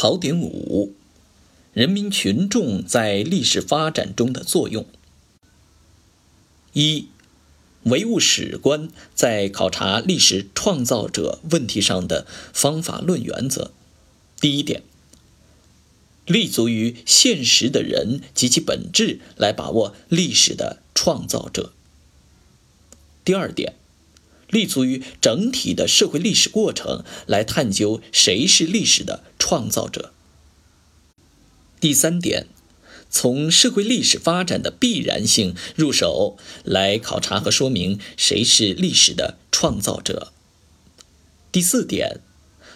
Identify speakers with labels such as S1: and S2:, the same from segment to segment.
S1: 考点五：人民群众在历史发展中的作用。一、唯物史观在考察历史创造者问题上的方法论原则。第一点，立足于现实的人及其本质来把握历史的创造者。第二点，立足于整体的社会历史过程来探究谁是历史的创造者。第三点，从社会历史发展的必然性入手来考察和说明谁是历史的创造者。第四点，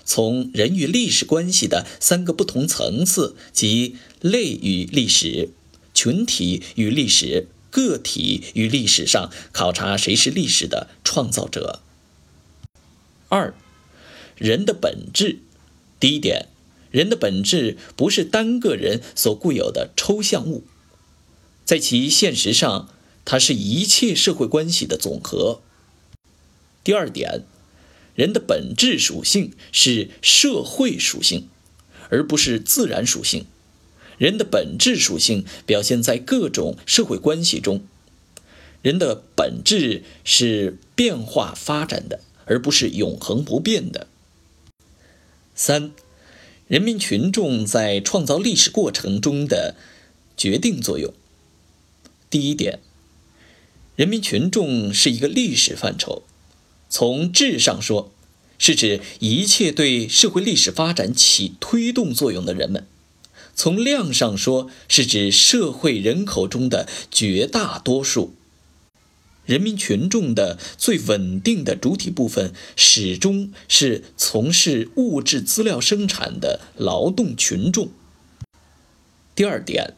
S1: 从人与历史关系的三个不同层次即类与历史、群体与历史。个体与历史上考察谁是历史的创造者。二，人的本质。第一点，人的本质不是单个人所固有的抽象物，在其现实上，它是一切社会关系的总和。第二点，人的本质属性是社会属性，而不是自然属性。人的本质属性表现在各种社会关系中，人的本质是变化发展的，而不是永恒不变的。三、人民群众在创造历史过程中的决定作用。第一点，人民群众是一个历史范畴，从质上说，是指一切对社会历史发展起推动作用的人们。从量上说，是指社会人口中的绝大多数。人民群众的最稳定的主体部分，始终是从事物质资料生产的劳动群众。第二点，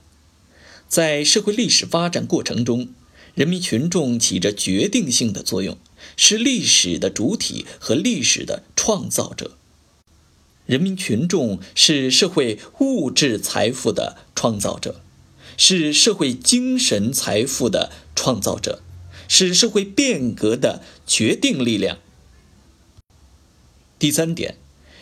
S1: 在社会历史发展过程中，人民群众起着决定性的作用，是历史的主体和历史的创造者。人民群众是社会物质财富的创造者，是社会精神财富的创造者，是社会变革的决定力量。第三点，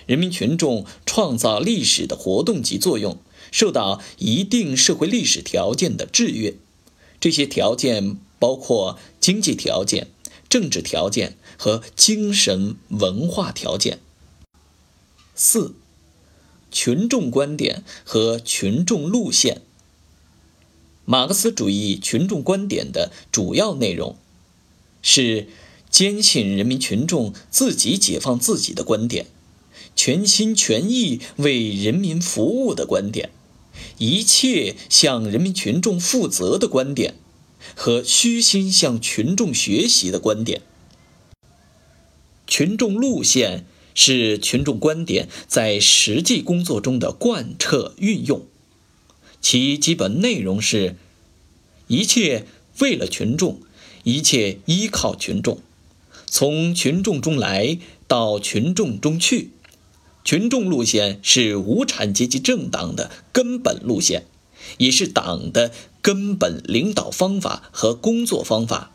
S1: 人民群众创造历史的活动及作用，受到一定社会历史条件的制约，这些条件包括经济条件、政治条件和精神文化条件。四、群众观点和群众路线。马克思主义群众观点的主要内容是坚信人民群众自己解放自己的观点，全心全意为人民服务的观点，一切向人民群众负责的观点，和虚心向群众学习的观点。群众路线。是群众观点在实际工作中的贯彻运用，其基本内容是：一切为了群众，一切依靠群众，从群众中来到群众中去。群众路线是无产阶级政党的根本路线，也是党的根本领导方法和工作方法，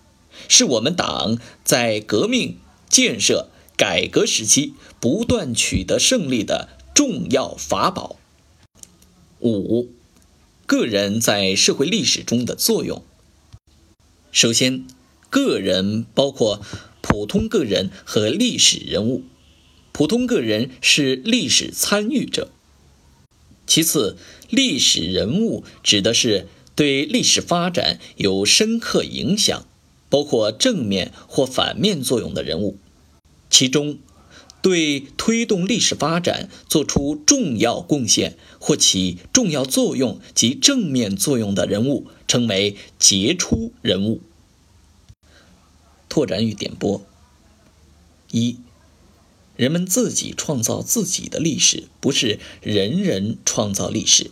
S1: 是我们党在革命建设。改革时期不断取得胜利的重要法宝。五，个人在社会历史中的作用。首先，个人包括普通个人和历史人物，普通个人是历史参与者。其次，历史人物指的是对历史发展有深刻影响，包括正面或反面作用的人物。其中，对推动历史发展做出重要贡献或起重要作用及正面作用的人物，称为杰出人物。拓展与点拨：一、人们自己创造自己的历史，不是人人创造历史。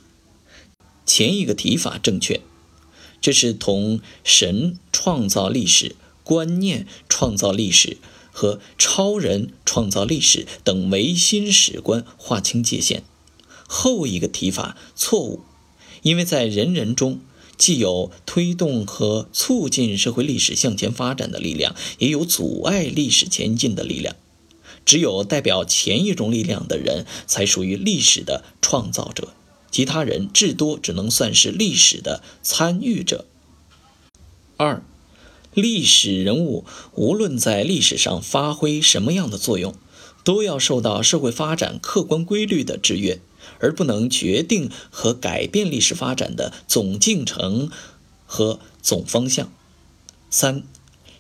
S1: 前一个提法正确，这是同神创造历史、观念创造历史。和超人创造历史等唯心史观划清界限，后一个提法错误，因为在人人中既有推动和促进社会历史向前发展的力量，也有阻碍历史前进的力量。只有代表前一种力量的人才属于历史的创造者，其他人至多只能算是历史的参与者。二，历史人物无论在历史上发挥什么样的作用，都要受到社会发展客观规律的制约，而不能决定和改变历史发展的总进程和总方向。三。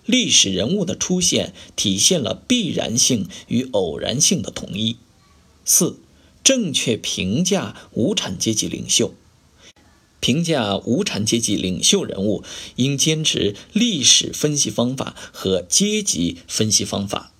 S1: 历史人物的出现体现了必然性与偶然性的统一。四、正确评价无产阶级领袖。评价无产阶级领袖人物，应坚持历史分析方法和阶级分析方法。